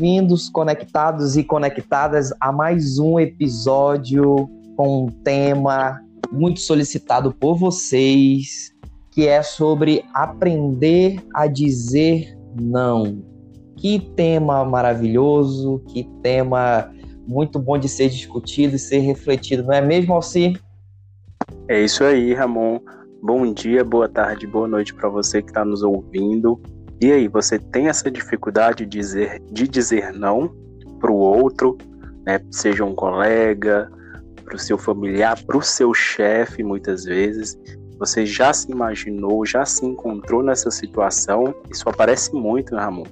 bem-vindos, conectados e conectadas, a mais um episódio com um tema muito solicitado por vocês, que é sobre aprender a dizer não. Que tema maravilhoso, que tema muito bom de ser discutido e ser refletido, não é mesmo, Alci? É isso aí, Ramon. Bom dia, boa tarde, boa noite para você que está nos ouvindo. E aí, você tem essa dificuldade de dizer, de dizer não para o outro, né? seja um colega, para o seu familiar, para o seu chefe, muitas vezes. Você já se imaginou, já se encontrou nessa situação? Isso aparece muito, né, Ramon?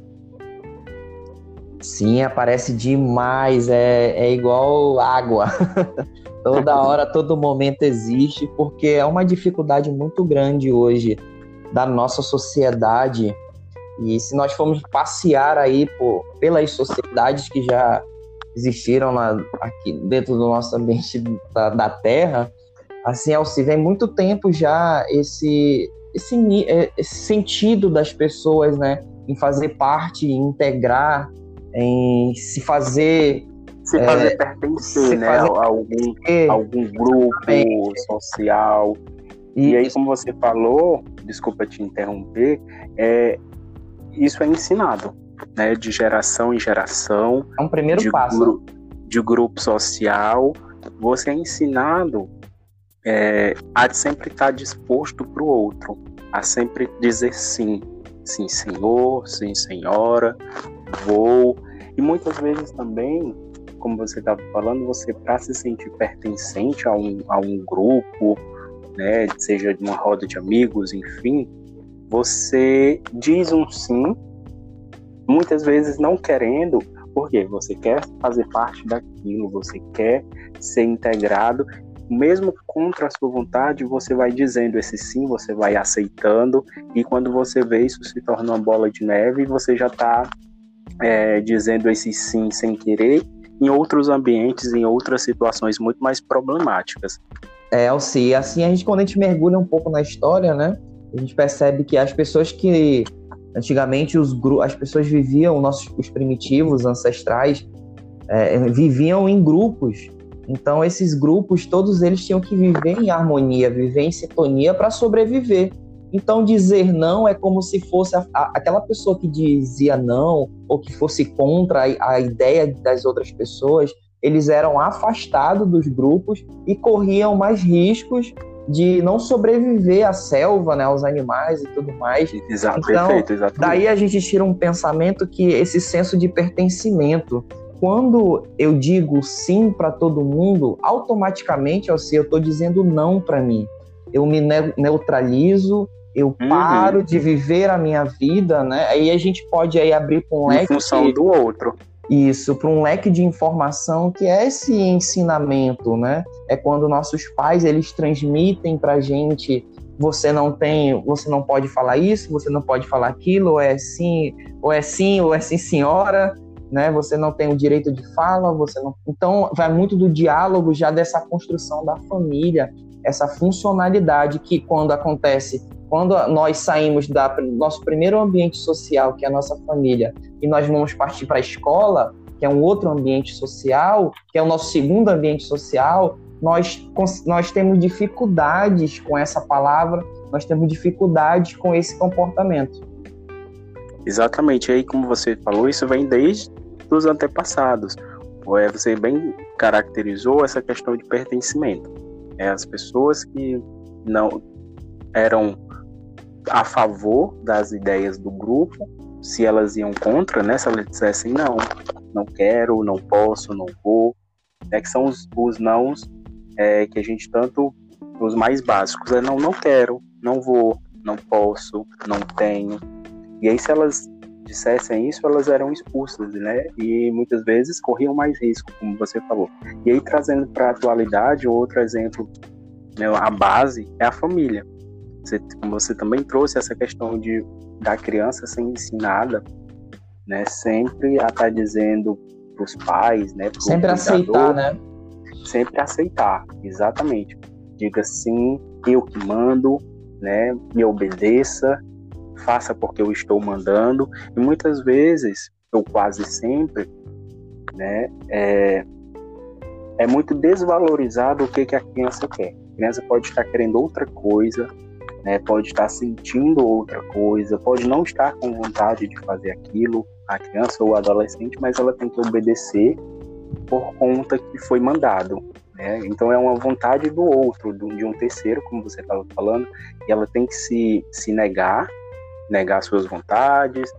Sim, aparece demais. É, é igual água. Toda hora, todo momento existe, porque é uma dificuldade muito grande hoje da nossa sociedade e se nós formos passear aí por, pelas sociedades que já existiram lá, aqui dentro do nosso ambiente da, da Terra, assim, se vem muito tempo já esse, esse, é, esse sentido das pessoas, né, em fazer parte, em integrar, em se fazer se fazer é, pertencer, se né, fazer a algum, algum grupo social. E, e aí, como você falou, desculpa te interromper, é, isso é ensinado, né, de geração em geração. É um primeiro de passo. Gru de grupo social. Você é ensinado é, a sempre estar disposto para o outro, a sempre dizer sim. Sim, senhor, sim, senhora, vou. E muitas vezes também, como você estava falando, você, para se sentir pertencente a um, a um grupo, né, seja de uma roda de amigos, enfim, você diz um sim, muitas vezes não querendo, porque você quer fazer parte daquilo, você quer ser integrado, mesmo contra a sua vontade, você vai dizendo esse sim, você vai aceitando, e quando você vê isso se torna uma bola de neve, você já está é, dizendo esse sim sem querer em outros ambientes, em outras situações muito mais problemáticas. É, Alci, assim a gente, quando a gente mergulha um pouco na história, né, a gente percebe que as pessoas que antigamente os as pessoas viviam, nossos, os primitivos, ancestrais, é, viviam em grupos. Então esses grupos, todos eles tinham que viver em harmonia, viver em sintonia para sobreviver. Então dizer não é como se fosse a, a, aquela pessoa que dizia não ou que fosse contra a, a ideia das outras pessoas, eles eram afastados dos grupos e corriam mais riscos de não sobreviver à selva, né, aos animais e tudo mais. Exato, então, perfeito, exatamente. Daí a gente tira um pensamento que esse senso de pertencimento, quando eu digo sim para todo mundo, automaticamente assim, eu estou dizendo não para mim. Eu me neutralizo, eu uhum. paro de viver a minha vida, né? Aí a gente pode aí abrir com um leque. Em função que... do outro isso para um leque de informação que é esse ensinamento, né? É quando nossos pais eles transmitem para gente você não tem, você não pode falar isso, você não pode falar aquilo, ou é sim, ou é sim, ou é sim senhora, né? Você não tem o direito de fala, você não. Então vai muito do diálogo já dessa construção da família, essa funcionalidade que quando acontece quando nós saímos do nosso primeiro ambiente social, que é a nossa família, e nós vamos partir para a escola, que é um outro ambiente social, que é o nosso segundo ambiente social, nós, nós temos dificuldades com essa palavra, nós temos dificuldades com esse comportamento. Exatamente, aí como você falou, isso vem desde os antepassados. É, você bem caracterizou essa questão de pertencimento. É, as pessoas que não eram a favor das ideias do grupo, se elas iam contra, né? Se elas dissessem não, não quero, não posso, não vou, né? Que são os, os nãos é, que a gente tanto, os mais básicos, é não, não quero, não vou, não posso, não tenho. E aí se elas dissessem isso, elas eram expulsas, né? E muitas vezes corriam mais risco, como você falou. E aí trazendo para a atualidade, outro exemplo, né, a base é a família. Você, você também trouxe essa questão de da criança ser ensinada, né, sempre a estar tá dizendo para os pais, né, sempre aceitar, né? Sempre aceitar, exatamente. Diga sim, eu que mando, né, me obedeça, faça porque eu estou mandando. E muitas vezes ou quase sempre, né, é, é muito desvalorizado o que, que a criança quer. A criança pode estar querendo outra coisa, né, pode estar sentindo outra coisa, pode não estar com vontade de fazer aquilo, a criança ou o adolescente, mas ela tem que obedecer por conta que foi mandado. Né? Então é uma vontade do outro, de um terceiro, como você estava falando, e ela tem que se, se negar, negar suas vontades,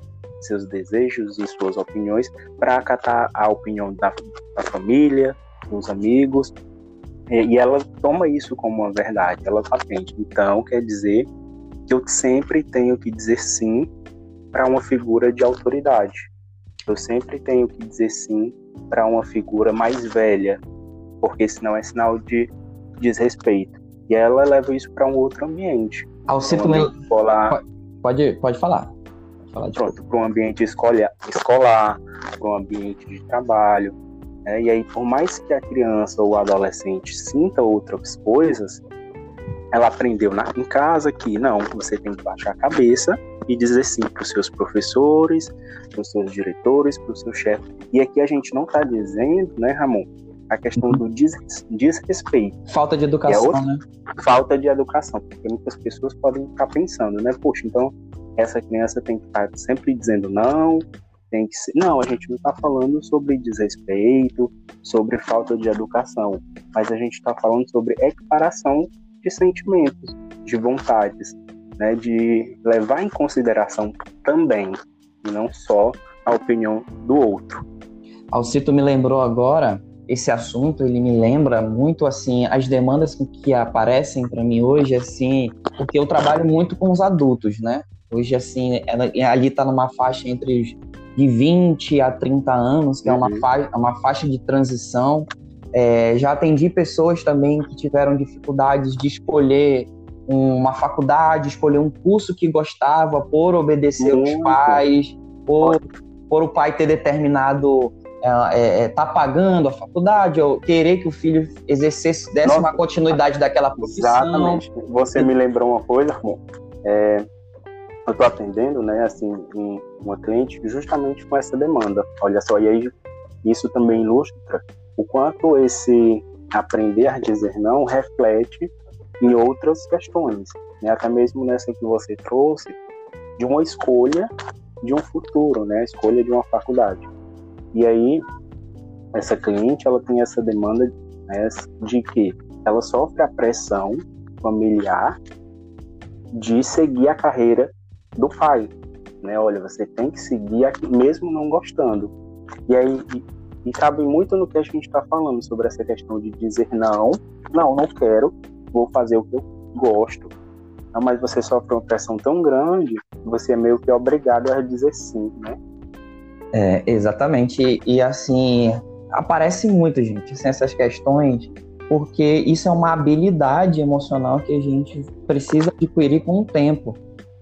seus desejos e suas opiniões para acatar a opinião da, da família, dos amigos, e ela toma isso como uma verdade, ela patente. Então, quer dizer que eu sempre tenho que dizer sim para uma figura de autoridade. Eu sempre tenho que dizer sim para uma figura mais velha, porque senão é sinal de desrespeito. E ela leva isso para um outro ambiente. Alcito um ambiente escolar... pode, pode falar. Pode falar Pronto, para um ambiente escolar, escolar para um ambiente de trabalho. Né? E aí, por mais que a criança ou o adolescente sinta outras coisas, ela aprendeu na, em casa que não, você tem que baixar a cabeça e dizer sim para os seus professores, para os seus diretores, para o seu chefe. E aqui a gente não está dizendo, né, Ramon, a questão do des desrespeito. Falta de educação, outra, né? Falta de educação, porque muitas pessoas podem estar pensando, né, poxa, então essa criança tem que estar sempre dizendo não, tem que ser... Não, a gente não está falando sobre desrespeito, sobre falta de educação, mas a gente está falando sobre equiparação de sentimentos, de vontades, né, de levar em consideração também, e não só a opinião do outro. Alcito me lembrou agora esse assunto, ele me lembra muito assim as demandas que aparecem para mim hoje, assim, porque eu trabalho muito com os adultos, né? Hoje assim, ela, ali está numa faixa entre os de 20 a 30 anos, que uhum. é uma, uhum. fa uma faixa de transição. É, já atendi pessoas também que tiveram dificuldades de escolher uma faculdade, escolher um curso que gostava, por obedecer os pais, por, por o pai ter determinado é, é, tá pagando a faculdade ou querer que o filho exercesse desse Nossa, uma continuidade daquela profissão. Exatamente. Você me lembrou uma coisa, amor. É, eu estou atendendo, né, assim, uma cliente justamente com essa demanda. Olha só, e aí isso também ilustra o quanto esse aprender a dizer não reflete em outras questões, né? até mesmo nessa que você trouxe, de uma escolha de um futuro, né? a escolha de uma faculdade. E aí, essa cliente, ela tem essa demanda né, de que ela sofre a pressão familiar de seguir a carreira do pai, né? Olha, você tem que seguir aqui, mesmo não gostando. E aí, e, e cabe muito no que a gente está falando sobre essa questão de dizer não, não, não quero, vou fazer o que eu gosto. Não, mas você sofre uma pressão tão grande, você é meio que obrigado a dizer sim, né? É, exatamente. E, e assim, aparece muito, gente, assim, essas questões, porque isso é uma habilidade emocional que a gente precisa adquirir com o tempo.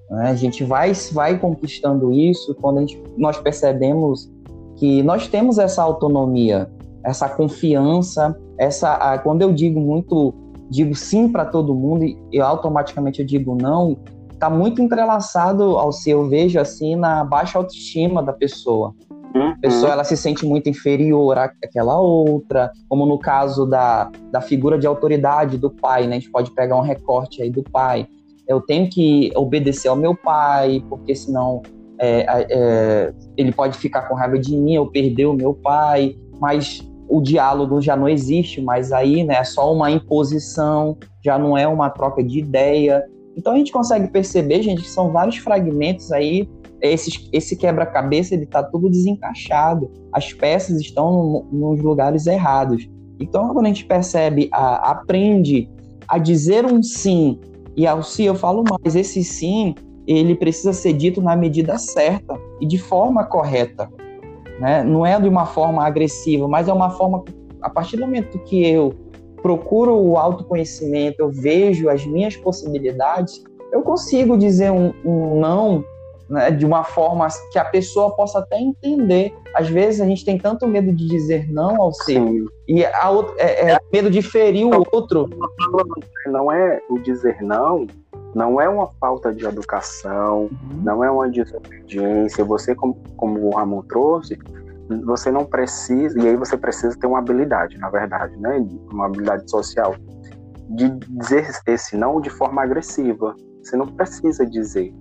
Né? A gente vai, vai conquistando isso quando gente, nós percebemos que nós temos essa autonomia, essa confiança, essa quando eu digo muito digo sim para todo mundo e eu automaticamente eu digo não, está muito entrelaçado ao ser eu vejo assim na baixa autoestima da pessoa. Uhum. A pessoa ela se sente muito inferior àquela outra, como no caso da, da figura de autoridade do pai, né? A gente pode pegar um recorte aí do pai eu tenho que obedecer ao meu pai, porque senão é, é, ele pode ficar com raiva de mim, eu perder o meu pai, mas o diálogo já não existe mais aí, né? É só uma imposição, já não é uma troca de ideia. Então a gente consegue perceber, gente, que são vários fragmentos aí. Esse, esse quebra-cabeça ele está tudo desencaixado, as peças estão no, nos lugares errados. Então, quando a gente percebe, a, aprende a dizer um sim e ao se eu falo mais, esse sim, ele precisa ser dito na medida certa e de forma correta. Né? Não é de uma forma agressiva, mas é uma forma, a partir do momento que eu procuro o autoconhecimento, eu vejo as minhas possibilidades, eu consigo dizer um, um não né, de uma forma que a pessoa possa até entender. Às vezes a gente tem tanto medo de dizer não ao ser e a é, é, medo de ferir o outro. Não é o dizer não Não é uma falta de educação, uhum. não é uma desobediência. Você, como, como o Ramon trouxe, você não precisa, e aí você precisa ter uma habilidade, na verdade, né? Uma habilidade social, de dizer esse não de forma agressiva. Você não precisa dizer,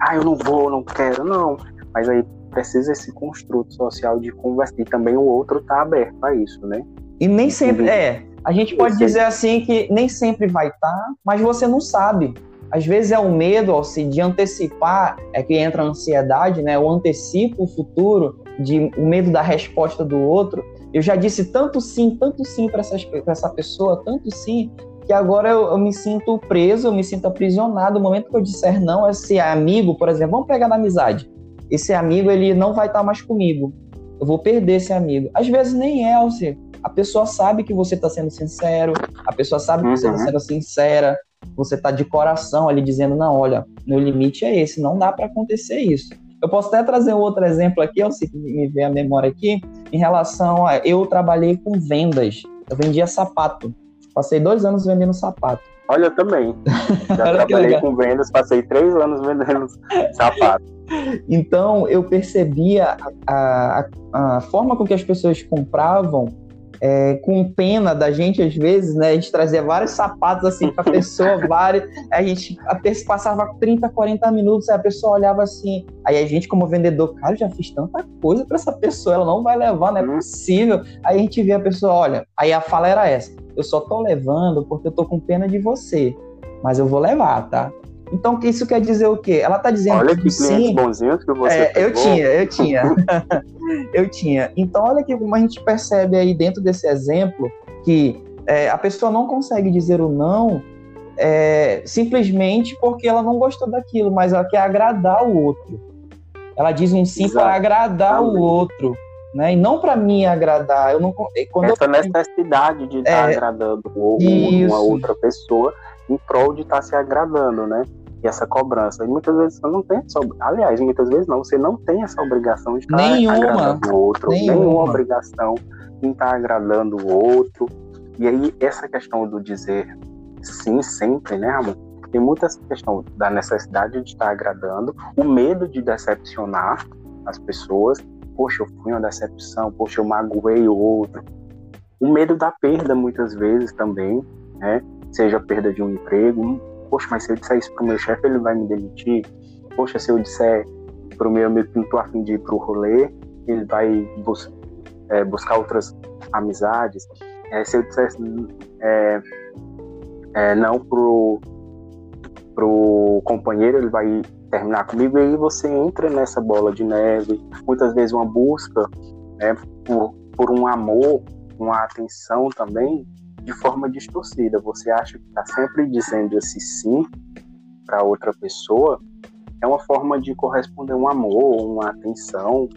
ah, eu não vou, não quero, não. Mas aí precisa esse construto social de conversa. E também o outro tá aberto a isso, né? E nem sempre, é. A gente pode dizer assim que nem sempre vai estar, tá, mas você não sabe. Às vezes é o medo, Alci, de antecipar, é que entra a ansiedade, né? Eu antecipo o futuro, de, o medo da resposta do outro. Eu já disse tanto sim, tanto sim para essa pessoa, tanto sim, que agora eu, eu, me sinto preso, eu me sinto aprisionado. No momento que eu disser não, esse amigo, por exemplo, vamos pegar na amizade. Esse amigo, ele não vai estar mais comigo. Eu vou perder esse amigo. Às vezes nem é, Alci. A pessoa sabe que você está sendo sincero, a pessoa sabe que você está uhum. sendo sincera, você está de coração ali dizendo: não, olha, meu limite é esse, não dá para acontecer isso. Eu posso até trazer um outro exemplo aqui, eu sei que me vem a memória aqui, em relação a. Eu trabalhei com vendas, eu vendia sapato. Passei dois anos vendendo sapato. Olha, eu também. Já trabalhei com vendas, passei três anos vendendo sapato. Então, eu percebia a, a, a forma com que as pessoas compravam é, com pena da gente, às vezes, né? A gente trazia vários sapatos assim para a pessoa, vários. A gente a passava 30, 40 minutos, aí a pessoa olhava assim. Aí a gente, como vendedor, cara, já fiz tanta coisa para essa pessoa, ela não vai levar, não é uhum. possível. Aí a gente via a pessoa, olha, aí a fala era essa: eu só tô levando porque eu tô com pena de você, mas eu vou levar, tá? Então, isso quer dizer o quê? Ela está dizendo olha que sim. bonzinhos que você é, Eu tinha, eu tinha. eu tinha. Então, olha que como a gente percebe aí dentro desse exemplo que é, a pessoa não consegue dizer o não é, simplesmente porque ela não gostou daquilo, mas ela quer agradar o outro. Ela diz um sim para agradar o outro. Né? E não para mim agradar. Eu não, quando Essa eu... necessidade de estar é, agradando uma outra pessoa em prol de estar tá se agradando, né? E essa cobrança. E muitas vezes você não tem essa, aliás, muitas vezes não, você não tem essa obrigação de estar nenhuma, agradando o outro, nenhuma, nenhuma obrigação em estar agradando o outro. E aí essa questão do dizer sim sempre, né, amor? Tem muita essa questão da necessidade de estar agradando, o medo de decepcionar as pessoas. Poxa, eu fui uma decepção, poxa, eu magoei o outro. O medo da perda, muitas vezes, também, né? Seja a perda de um emprego. Poxa, mas se eu disser isso pro meu chefe, ele vai me demitir. Poxa, se eu disser pro meu amigo que não tô afim de ir pro rolê, ele vai bus é, buscar outras amizades. É, se eu dissesse é, é, não pro, pro companheiro, ele vai terminar comigo, e aí você entra nessa bola de neve. Muitas vezes uma busca né, por, por um amor, uma atenção também, de forma distorcida. Você acha que está sempre dizendo esse sim para outra pessoa, é uma forma de corresponder um amor, uma atenção.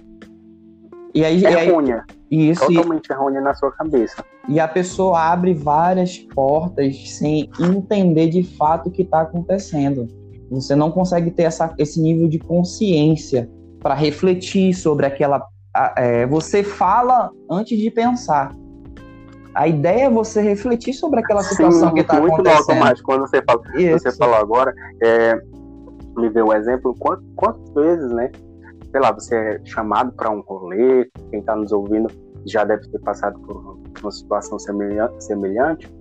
E aí, errônea. E isso, totalmente e, errônea na sua cabeça. E a pessoa abre várias portas sem entender de fato o que está acontecendo. Você não consegue ter essa, esse nível de consciência para refletir sobre aquela. É, você fala antes de pensar. A ideia é você refletir sobre aquela situação Sim, que está acontecendo. Muito automático. Quando você, fala, você falou agora, é, me deu um exemplo, quantas, quantas vezes, né? Sei lá, você é chamado para um rolê, quem está nos ouvindo já deve ter passado por uma situação semelhante. semelhante.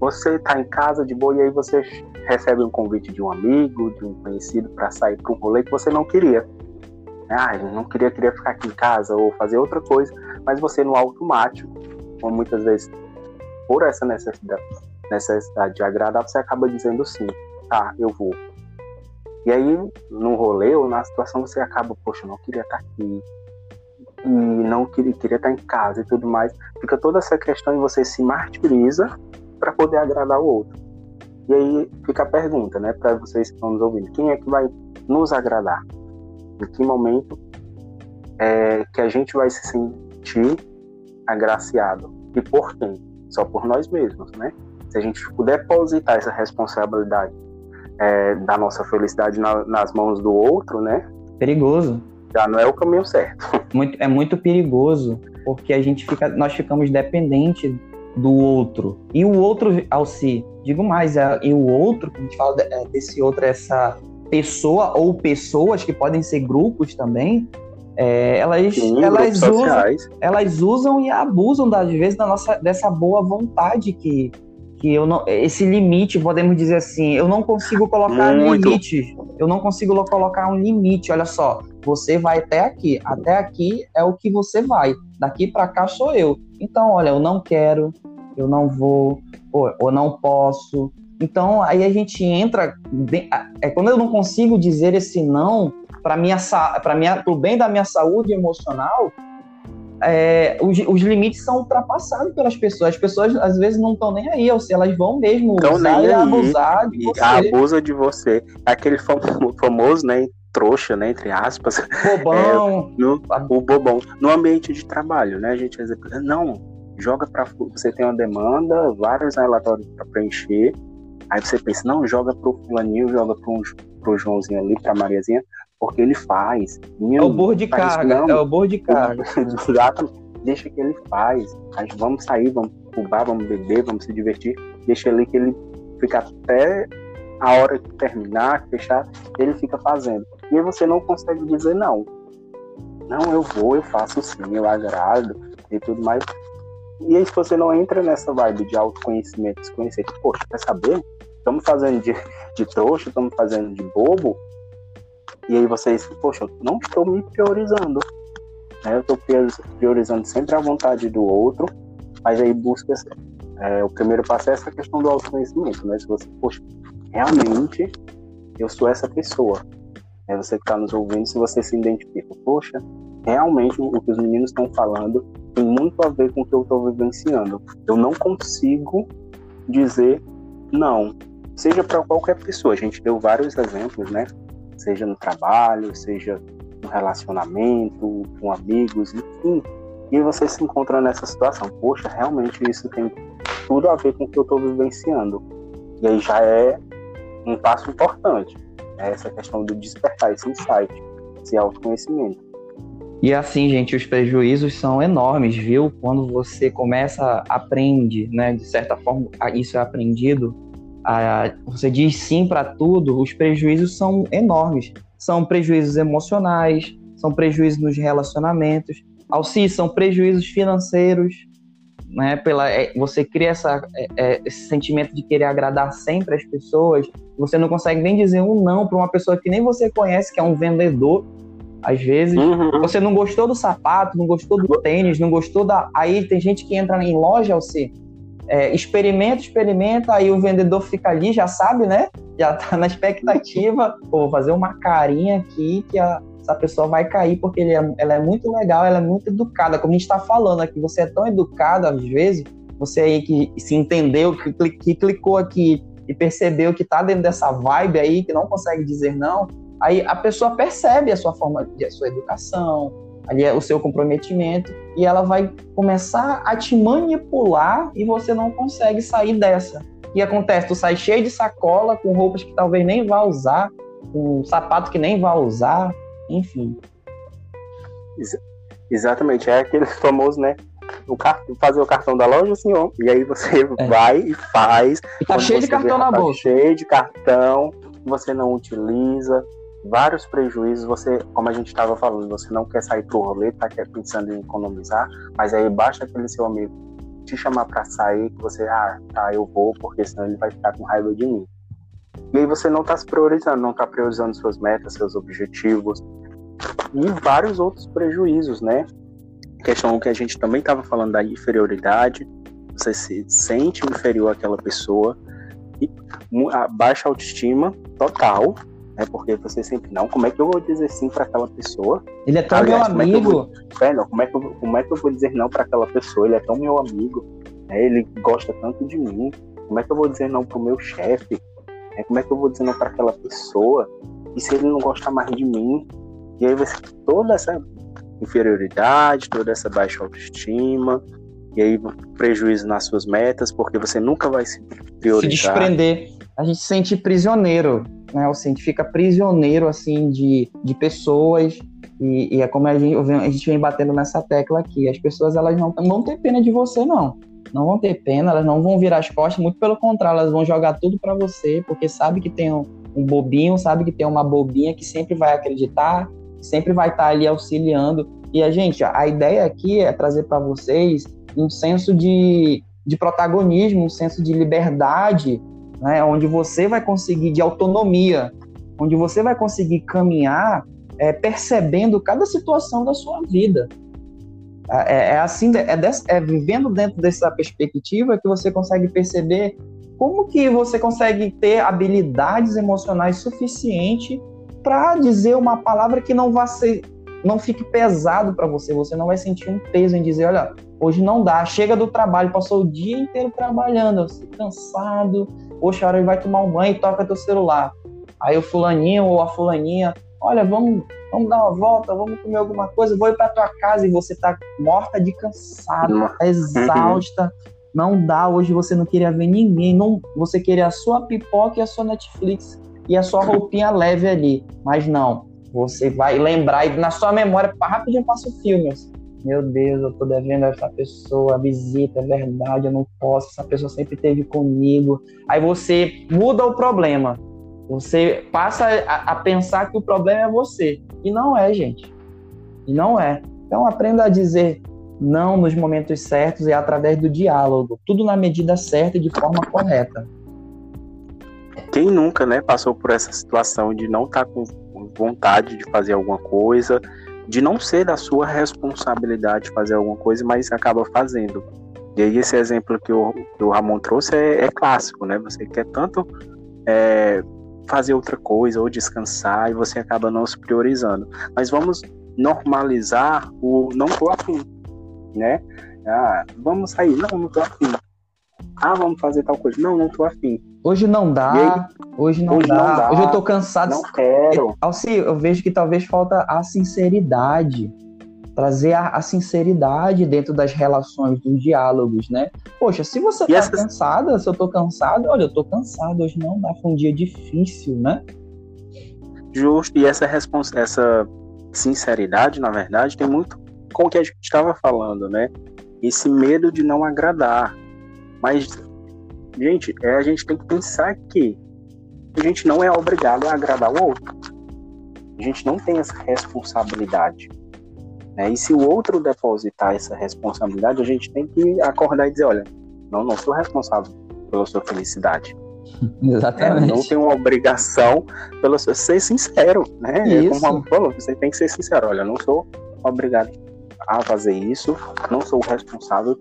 Você está em casa de boa e aí você recebe um convite de um amigo, de um conhecido para sair para um rolê que você não queria. Ah, não queria, queria ficar aqui em casa ou fazer outra coisa, mas você no automático como muitas vezes por essa necessidade, necessidade de agradar, você acaba dizendo sim, tá, eu vou. E aí, no rolê ou na situação, você acaba, poxa, não queria estar aqui, e não queria, queria estar em casa e tudo mais. Fica toda essa questão e você se martiriza para poder agradar o outro. E aí fica a pergunta, né, para vocês que estão nos ouvindo: quem é que vai nos agradar? Em que momento é que a gente vai se sentir agraciado. E por quem? Só por nós mesmos, né? Se a gente puder depositar essa responsabilidade é, da nossa felicidade na, nas mãos do outro, né? Perigoso. Já não é o caminho certo. Muito, é muito perigoso, porque a gente fica, nós ficamos dependentes do outro. E o outro, Alci, digo mais, é, e o outro, quando a gente fala é, desse outro, essa pessoa ou pessoas que podem ser grupos também, é, elas, elas, usam, elas usam e abusam, às vezes, da nossa, dessa boa vontade que, que eu não, esse limite, podemos dizer assim, eu não consigo colocar Muito. limite, eu não consigo colocar um limite, olha só, você vai até aqui, até aqui é o que você vai, daqui para cá sou eu. Então, olha, eu não quero, eu não vou, ou, ou não posso. Então, aí a gente entra, é quando eu não consigo dizer esse não para minha para minha pro bem da minha saúde emocional, é, os, os, limites são ultrapassados pelas pessoas. As pessoas às vezes não estão nem aí, ou se elas vão mesmo tão usar e abusar de você. Abusa de você. Aquele famoso, né? Trouxa, né? Entre aspas. Bobão. É, no, o bobão. No ambiente de trabalho, né? A gente não, joga para você tem uma demanda, vários relatórios para preencher. Aí você pensa, não, joga pro fulaninho, joga pro, pro Joãozinho ali, pra Mariazinha porque ele faz. é o burro de carga, não. é o burro de carga. Deixa que ele faz. Aí vamos sair, vamos bar, vamos beber, vamos se divertir. Deixa ele que ele fica até a hora que terminar, fechar, ele fica fazendo. E aí você não consegue dizer não. Não, eu vou, eu faço sim, eu agrado e tudo mais. E aí se você não entra nessa vibe de autoconhecimento, se conhecer, poxa, quer saber? Estamos fazendo de, de trouxa, estamos fazendo de bobo, e aí vocês, poxa, eu não estou me priorizando. Né? Eu estou priorizando sempre a vontade do outro, mas aí busca. É, o primeiro passo é essa questão do autoconhecimento, né? Se você, poxa, realmente eu sou essa pessoa. É você que está nos ouvindo, se você se identifica, poxa, realmente o que os meninos estão falando tem muito a ver com o que eu estou vivenciando. Eu não consigo dizer não, seja para qualquer pessoa. A gente deu vários exemplos, né? Seja no trabalho, seja no relacionamento, com amigos, enfim. E você se encontra nessa situação. Poxa, realmente isso tem tudo a ver com o que eu estou vivenciando. E aí já é um passo importante. Né? Essa questão do despertar, esse insight, esse autoconhecimento. E assim, gente, os prejuízos são enormes, viu? Quando você começa, aprende, né? De certa forma, isso é aprendido a, você diz sim para tudo, os prejuízos são enormes. São prejuízos emocionais, são prejuízos nos relacionamentos, Alci, são prejuízos financeiros, né? Pela, é, você cria essa, é, é, esse sentimento de querer agradar sempre as pessoas, você não consegue nem dizer um não para uma pessoa que nem você conhece, que é um vendedor. Às vezes, uhum. você não gostou do sapato, não gostou do tênis, não gostou da. Aí tem gente que entra em loja, Alci, é, experimenta, experimenta, aí o vendedor fica ali, já sabe, né? Já tá na expectativa, Pô, vou fazer uma carinha aqui que a, essa pessoa vai cair, porque é, ela é muito legal, ela é muito educada. Como a gente está falando aqui, você é tão educado às vezes, você aí que se entendeu, que, que clicou aqui e percebeu que tá dentro dessa vibe aí, que não consegue dizer não, aí a pessoa percebe a sua forma, de, a sua educação, ali é o seu comprometimento e ela vai começar a te manipular e você não consegue sair dessa. Que acontece? Tu sai cheio de sacola, com roupas que talvez nem vá usar, com sapato que nem vá usar, enfim. Ex exatamente, é aquele famoso, né? O fazer o cartão da loja, senhor. E aí você é. vai e faz. E tá cheio de cartão na tá bolsa. Cheio de cartão, você não utiliza, vários prejuízos. Você, como a gente estava falando, você não quer sair pro rolê, tá pensando em economizar, mas aí basta aquele seu amigo te chamar para sair, que você, ah, tá, eu vou, porque senão ele vai ficar com raiva de mim. E aí você não está se priorizando, não está priorizando suas metas, seus objetivos e vários outros prejuízos, né? Questão que a gente também estava falando da inferioridade, você se sente inferior àquela pessoa e a baixa autoestima total, né? Porque você sempre, não, como é que eu vou dizer sim para aquela pessoa? Ele é tão Aliás, meu amigo. Como é, não, como, é que eu, como é que eu vou dizer não para aquela pessoa? Ele é tão meu amigo, né? ele gosta tanto de mim. Como é que eu vou dizer não pro meu chefe? Né? Como é que eu vou dizer não para aquela pessoa? E se ele não gosta mais de mim? E aí ser toda essa inferioridade, toda essa baixa autoestima, e aí prejuízo nas suas metas, porque você nunca vai se priorizar. Se desprender. A gente se sente prisioneiro né? Assim, a gente fica prisioneiro, assim, de, de pessoas e, e, é como a gente, a gente vem batendo nessa tecla aqui. As pessoas, elas não vão ter pena de você, não. não vão ter pena, elas não vão virar as costas, muito pelo contrário, elas vão jogar tudo para você, porque sabe que tem um, um, bobinho, sabe que tem uma bobinha que sempre vai acreditar, sempre vai estar tá ali auxiliando. E a gente, a ideia aqui é trazer para vocês um senso de, de protagonismo, um senso de liberdade, né, onde você vai conseguir de autonomia, onde você vai conseguir caminhar é, percebendo cada situação da sua vida. É, é, é assim, é, desse, é vivendo dentro dessa perspectiva que você consegue perceber como que você consegue ter habilidades emocionais suficientes para dizer uma palavra que não vá ser, não fique pesado para você. Você não vai sentir um peso em dizer, olha, hoje não dá. Chega do trabalho, passou o dia inteiro trabalhando, você cansado. Poxa, a hora ele vai tomar um banho e toca teu celular. Aí o fulaninho ou a fulaninha olha, vamos, vamos dar uma volta, vamos comer alguma coisa, vou ir para tua casa. E você tá morta de cansado, tá exausta, não dá, hoje você não queria ver ninguém, não, você queria a sua pipoca e a sua Netflix e a sua roupinha leve ali, mas não, você vai lembrar e na sua memória, rapidinho passa o filme, assim, meu Deus, eu tô devendo a essa pessoa a visita, é verdade, eu não posso, essa pessoa sempre esteve comigo. Aí você muda o problema. Você passa a, a, pensar que o problema é você. E não é, gente. E não é. Então aprenda a dizer não nos momentos certos e através do diálogo. Tudo na medida certa e de forma correta. Quem nunca, né, passou por essa situação de não estar tá com vontade de fazer alguma coisa, de não ser da sua responsabilidade fazer alguma coisa, mas acaba fazendo. E aí esse exemplo que o, que o Ramon trouxe é, é clássico, né? Você quer tanto é, fazer outra coisa ou descansar e você acaba não se priorizando. Mas vamos normalizar o não tô afim, né? Ah, vamos sair, não, não tô afim. Ah, vamos fazer tal coisa. Não, não tô afim. Hoje não dá. Hoje, não, hoje dá. não, dá. Hoje eu tô cansado. Não quero. Alci, eu vejo que talvez falta a sinceridade trazer a, a, sinceridade dentro das relações, dos diálogos, né? Poxa, se você e tá essa... cansada, se eu tô cansado, olha, eu tô cansado, hoje não dá, foi um dia difícil, né? Justo, e essa, respons... essa sinceridade, na verdade, tem muito com o que a gente estava falando, né? Esse medo de não agradar. Mas, gente, é, a gente tem que pensar que a gente não é obrigado a agradar o outro. A gente não tem essa responsabilidade. Né? E se o outro depositar essa responsabilidade, a gente tem que acordar e dizer, olha, não, não sou responsável pela sua felicidade. Exatamente. É, não tem uma obrigação pelo seu, ser sincero, né? Isso. Como falou, você tem que ser sincero. Olha, não sou obrigado a fazer isso, não sou responsável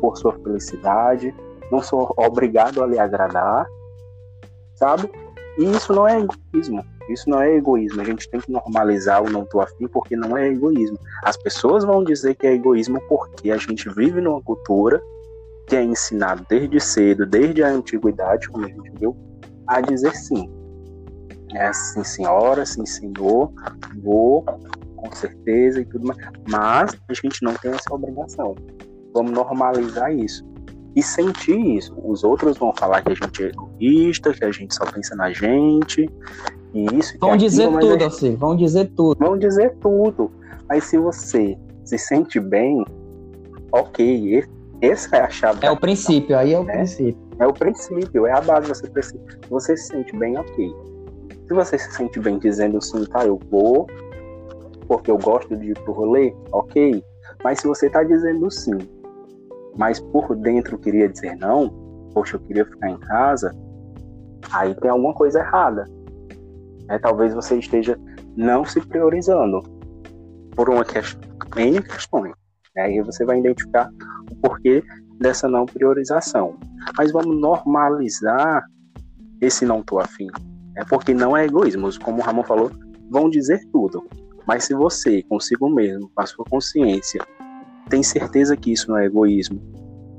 por sua felicidade, não sou obrigado a lhe agradar, sabe? E isso não é egoísmo. Isso não é egoísmo. A gente tem que normalizar o não tô afim porque não é egoísmo. As pessoas vão dizer que é egoísmo porque a gente vive numa cultura que é ensinado desde cedo, desde a antiguidade, como a gente viu, a dizer sim. É sim, senhora, sim, senhor, vou, com certeza e tudo mais. Mas a gente não tem essa obrigação. Vamos normalizar isso e sentir isso. Os outros vão falar que a gente é egoísta, que a gente só pensa na gente, e isso. Vão dizer aquilo, tudo, assim, vão dizer tudo. Vão dizer tudo. Mas se você se sente bem, ok, essa é a chave. É o princípio, aí é o né? princípio. É o princípio, é a base. Você precisa. Você se sente bem, ok. Se você se sente bem dizendo assim, tá, eu vou, porque eu gosto de ir pro rolê, ok. Mas se você tá dizendo sim, mas por dentro queria dizer não, poxa, eu queria ficar em casa, aí tem alguma coisa errada. Né? Talvez você esteja não se priorizando por uma questão, N questões. Né? Aí você vai identificar o porquê dessa não priorização. Mas vamos normalizar esse não tô afim. É porque não é egoísmo. Como o Ramon falou, vão dizer tudo. Mas se você, consigo mesmo, com a sua consciência, tem certeza que isso não é egoísmo,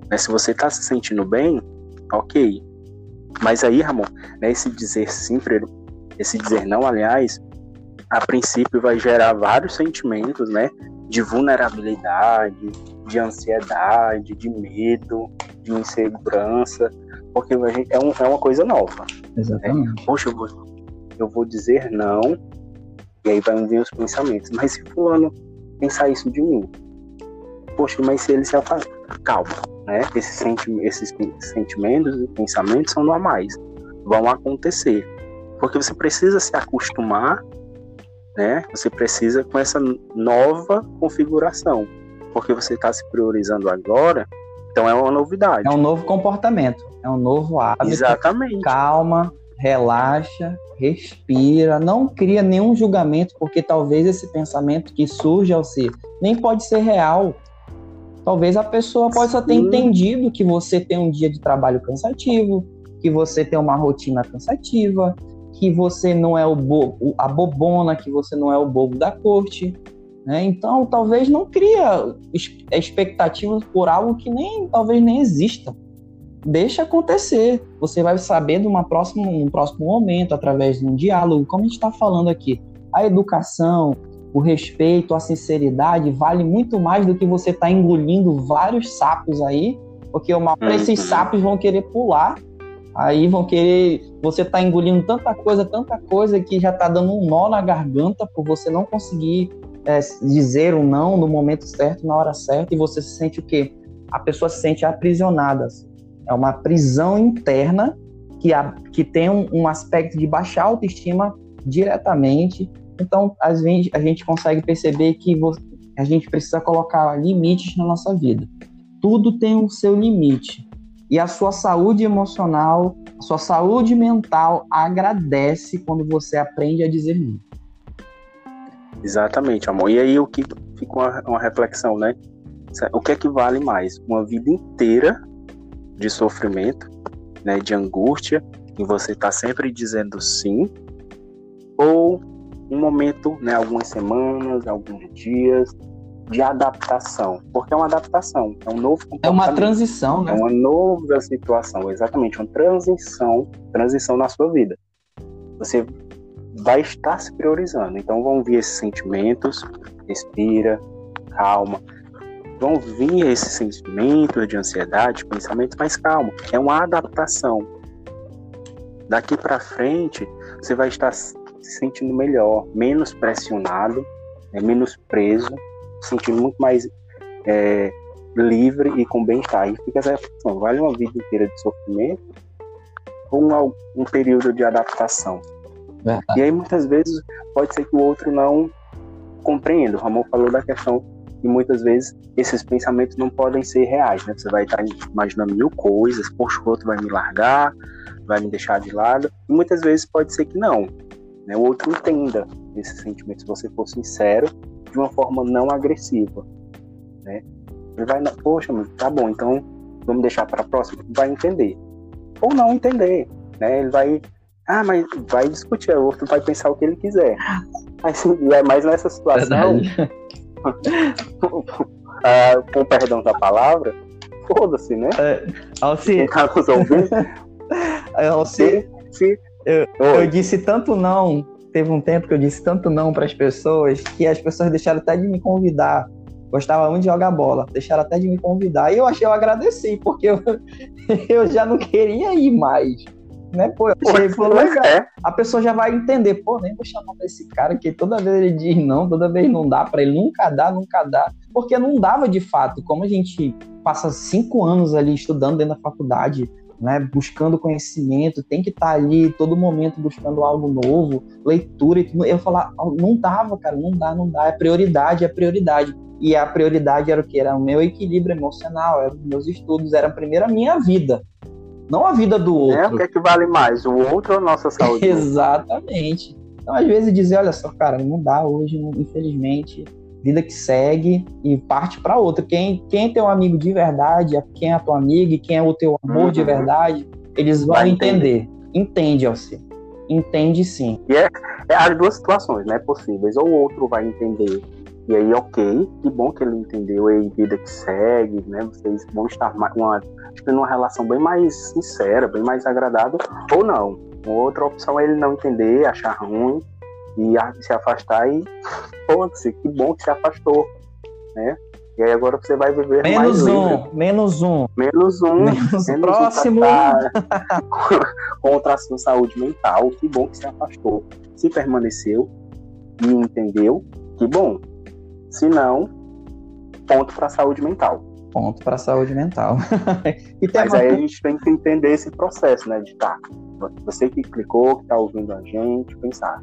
né? se você está se sentindo bem, ok. Mas aí, Ramon, né, esse dizer sim esse dizer não, aliás, a princípio vai gerar vários sentimentos, né? De vulnerabilidade, de ansiedade, de medo, de insegurança, porque é, um, é uma coisa nova. Exatamente. Né? Poxa, eu vou, eu vou dizer não, e aí vai vir os pensamentos. Mas se fulano pensar isso de mim, poxa, mas se ele se afastar, calma, né? Esses, senti esses sentimentos e pensamentos são normais, vão acontecer, porque você precisa se acostumar, né? Você precisa com essa nova configuração, porque você está se priorizando agora, então é uma novidade. É um novo comportamento, é um novo hábito. Exatamente. Calma, relaxa, respira, não cria nenhum julgamento, porque talvez esse pensamento que surge ao ser nem pode ser real. Talvez a pessoa possa ter entendido que você tem um dia de trabalho cansativo, que você tem uma rotina cansativa, que você não é o bobo, a bobona, que você não é o bobo da corte. Né? Então, talvez não cria expectativas por algo que nem talvez nem exista. Deixa acontecer. Você vai saber de uma próxima, um próximo momento, através de um diálogo, como a gente está falando aqui. A educação, o respeito, a sinceridade vale muito mais do que você estar tá engolindo vários sapos aí, porque uma hora esses uhum. sapos vão querer pular, aí vão querer. Você está engolindo tanta coisa, tanta coisa que já está dando um nó na garganta por você não conseguir é, dizer um não no momento certo, na hora certa, e você se sente o quê? A pessoa se sente aprisionada. É uma prisão interna que, a, que tem um, um aspecto de baixa autoestima diretamente então, às vezes, a gente consegue perceber que a gente precisa colocar limites na nossa vida. Tudo tem o seu limite. E a sua saúde emocional, a sua saúde mental agradece quando você aprende a dizer não. Exatamente, amor. E aí o que fica uma, uma reflexão, né? O que é que vale mais? Uma vida inteira de sofrimento, né, de angústia, e você está sempre dizendo sim, ou um momento, né, algumas semanas, alguns dias de adaptação, porque é uma adaptação, é um novo É uma transição, né? É uma nova situação, exatamente, uma transição, transição na sua vida. Você vai estar se priorizando, então vão vir esses sentimentos, respira, calma, vão vir esses sentimentos de ansiedade, pensamentos, mas calma, é uma adaptação. Daqui para frente, você vai estar se sentindo melhor, menos pressionado, né, menos preso, se sentindo muito mais é, livre e com bem-estar. E fica essa reflexão: vale uma vida inteira de sofrimento ou um, um período de adaptação? E aí muitas vezes pode ser que o outro não compreenda. O Ramon falou da questão que muitas vezes esses pensamentos não podem ser reais, né? Você vai estar imaginando mil coisas, poxa, o outro vai me largar, vai me deixar de lado, e muitas vezes pode ser que não né? O outro entenda esse sentimento, se você for sincero, de uma forma não agressiva, né? Ele vai, poxa, tá bom, então vamos deixar para a próxima, vai entender. Ou não entender, né? Ele vai, ah, mas vai discutir, o outro vai pensar o que ele quiser. Mas, é mais nessa situação, ah, com perdão da palavra, foda-se, né? É, Alci... Quem tá nos ouvindo, é, Alci... se, se eu, eu disse tanto não, teve um tempo que eu disse tanto não para as pessoas que as pessoas deixaram até de me convidar. Gostava muito de jogar bola, deixaram até de me convidar. E eu achei, eu agradeci, porque eu, eu já não queria ir mais. Né? Pô, achei, pô. É. A pessoa já vai entender, pô, nem vou chamar esse cara que toda vez ele diz não, toda vez não dá para ele, nunca dá, nunca dá. Porque não dava de fato. Como a gente passa cinco anos ali estudando dentro da faculdade, né, buscando conhecimento, tem que estar tá ali todo momento buscando algo novo, leitura e tudo. Eu falar, não dava, cara, não dá, não dá, é prioridade, é prioridade. E a prioridade era o que? Era o meu equilíbrio emocional, eram os meus estudos, era primeiro a minha vida, não a vida do outro. É, o que é que vale mais, o outro ou a nossa saúde? Exatamente. Então, às vezes, dizer, olha só, cara, não dá hoje, infelizmente, vida que segue e parte para outra. Quem, quem é teu amigo de verdade, quem é a tua amiga e quem é o teu amor uhum. de verdade, eles vão Vai entender. entender. Entende, Alci. Entende sim. E é, é as duas situações, né, possíveis. Ou o outro vai entender e aí, ok, que bom que ele entendeu, e aí, vida que segue, né? Vocês vão estar uma, numa relação bem mais sincera, bem mais agradável, ou não. Outra opção é ele não entender, achar ruim, e se afastar e foda-se, que bom que se afastou, né? E aí agora você vai viver menos mais um, livre. menos um, menos um, menos, menos próximo um contra a sua saúde mental. Que bom que se afastou, se permaneceu e entendeu, que bom. Se não, ponto para a saúde mental. Ponto para a saúde mental. Mas aí a gente tem que entender esse processo, né? De tá, você que clicou, que está ouvindo a gente, pensar.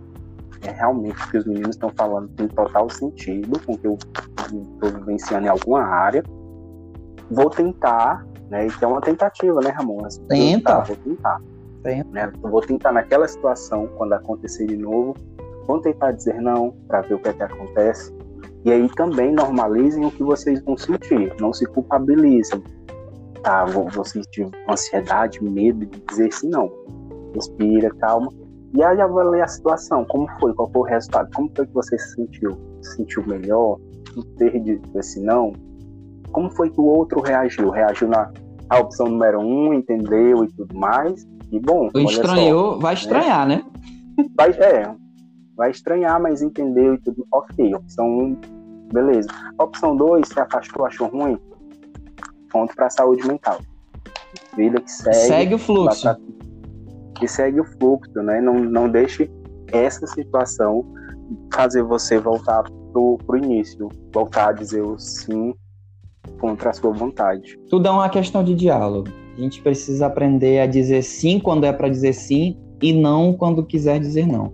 É realmente o que os meninos estão falando tem total sentido com o que eu estou vivenciando em alguma área. Vou tentar, né? Que é uma tentativa, né, Ramon? Tenta. Vou tentar. Tenta. Né? Vou tentar naquela situação, quando acontecer de novo, vou tentar dizer não para ver o que é que acontece e aí também normalizem o que vocês vão sentir, não se culpabilizem. Tá, vou, vou sentir ansiedade, medo de dizer sim, não. Respira, calma. E aí avaliar a situação, como foi, qual foi o resultado, como foi que você se sentiu? Se sentiu melhor? Dito esse não? Como foi que o outro reagiu? Reagiu na a opção número um, entendeu e tudo mais? E bom. Estranhou, só, vai né? estranhar, né? Vai, é, vai estranhar, mas entendeu e tudo. Ok, opção 1, um, beleza. Opção 2, se afastou, achou ruim, ponto para saúde mental. Vida que segue. Segue o fluxo. Pra... Que segue o fluxo, né? Não, não deixe essa situação fazer você voltar pro, pro início, voltar a dizer o sim contra a sua vontade. Tudo é uma questão de diálogo. A gente precisa aprender a dizer sim quando é para dizer sim e não quando quiser dizer não.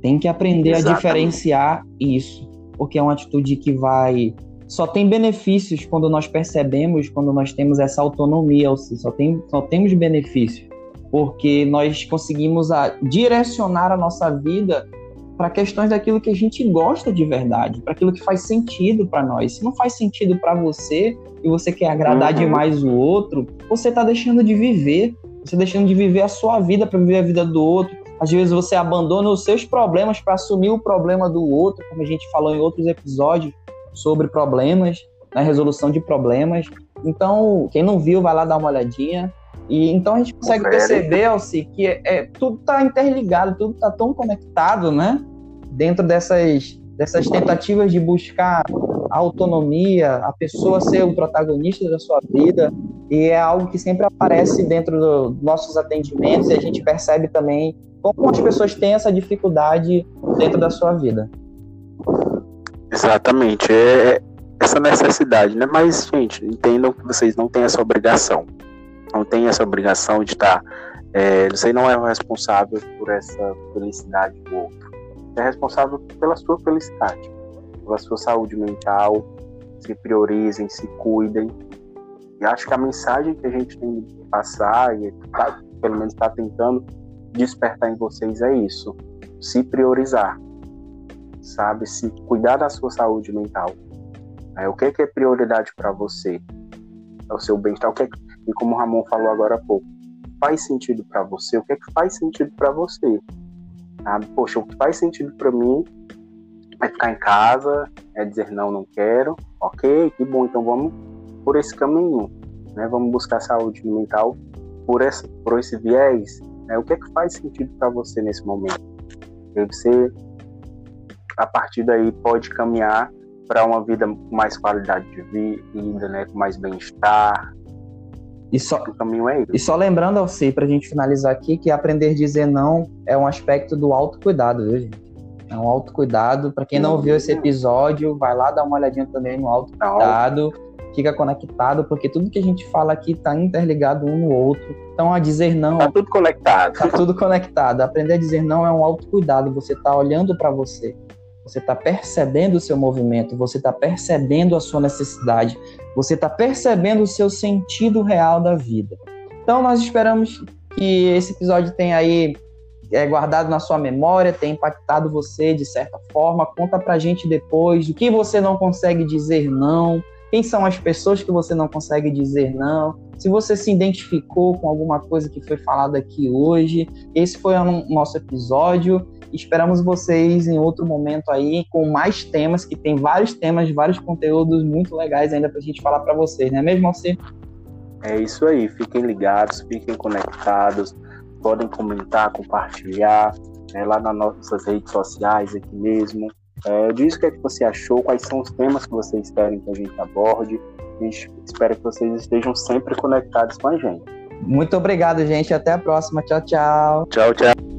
Tem que aprender Exatamente. a diferenciar isso, porque é uma atitude que vai só tem benefícios quando nós percebemos, quando nós temos essa autonomia, só, tem, só temos benefícios, porque nós conseguimos a, direcionar a nossa vida para questões daquilo que a gente gosta de verdade, para aquilo que faz sentido para nós. Se não faz sentido para você e você quer agradar uhum. demais o outro, você está deixando de viver, você está deixando de viver a sua vida para viver a vida do outro, às vezes você abandona os seus problemas para assumir o problema do outro, como a gente falou em outros episódios sobre problemas, na né, resolução de problemas. Então, quem não viu, vai lá dar uma olhadinha. E então a gente consegue perceber, Alci, que é, é tudo está interligado, tudo está tão conectado, né? Dentro dessas, dessas tentativas de buscar a autonomia, a pessoa ser o protagonista da sua vida, e é algo que sempre aparece dentro dos nossos atendimentos e a gente percebe também como as pessoas têm essa dificuldade dentro da sua vida. Exatamente, é, é essa necessidade, né? Mas, gente, entendam que vocês não têm essa obrigação. Não tem essa obrigação de estar. É, você não é o responsável por essa felicidade do outro. Você é responsável pela sua felicidade, pela sua saúde mental. Se priorizem, se cuidem, e acho que a mensagem que a gente tem que passar, e tá, pelo menos está tentando despertar em vocês, é isso: se priorizar, sabe? Se cuidar da sua saúde mental. É, o que é, que é prioridade para você? É o seu bem-estar. É, e como o Ramon falou agora há pouco, faz sentido para você? O que é que faz sentido para você? Sabe? Poxa, o que faz sentido para mim é ficar em casa, é dizer não, não quero. Ok, que bom, então vamos por esse caminho, né? Vamos buscar saúde mental por esse, por esse viés. Né? O que é que faz sentido para você nesse momento? E você, a partir daí, pode caminhar para uma vida com mais qualidade de vida, né? Com mais bem-estar. E só, o caminho é esse. E só lembrando, Alci, para a gente finalizar aqui, que aprender a dizer não é um aspecto do autocuidado, viu, gente? É um autocuidado. Para quem não viu esse episódio, vai lá dar uma olhadinha também no autocuidado fica conectado, porque tudo que a gente fala aqui está interligado um no outro. Então, a dizer não. Está tudo conectado. Está tudo conectado. Aprender a dizer não é um autocuidado. Você está olhando para você. Você está percebendo o seu movimento. Você está percebendo a sua necessidade. Você está percebendo o seu sentido real da vida. Então, nós esperamos que esse episódio tenha aí é, guardado na sua memória, tenha impactado você de certa forma. Conta pra gente depois o que você não consegue dizer não, quem são as pessoas que você não consegue dizer não, se você se identificou com alguma coisa que foi falada aqui hoje. Esse foi o nosso episódio. Esperamos vocês em outro momento aí com mais temas, que tem vários temas, vários conteúdos muito legais ainda para a gente falar para vocês, não é mesmo, Alcir? É isso aí. Fiquem ligados, fiquem conectados, podem comentar, compartilhar é, lá nas nossas redes sociais aqui mesmo. É, diz o que, é que você achou, quais são os temas que vocês querem que a gente aborde. A gente espera que vocês estejam sempre conectados com a gente. Muito obrigado, gente. Até a próxima. Tchau, tchau. Tchau, tchau.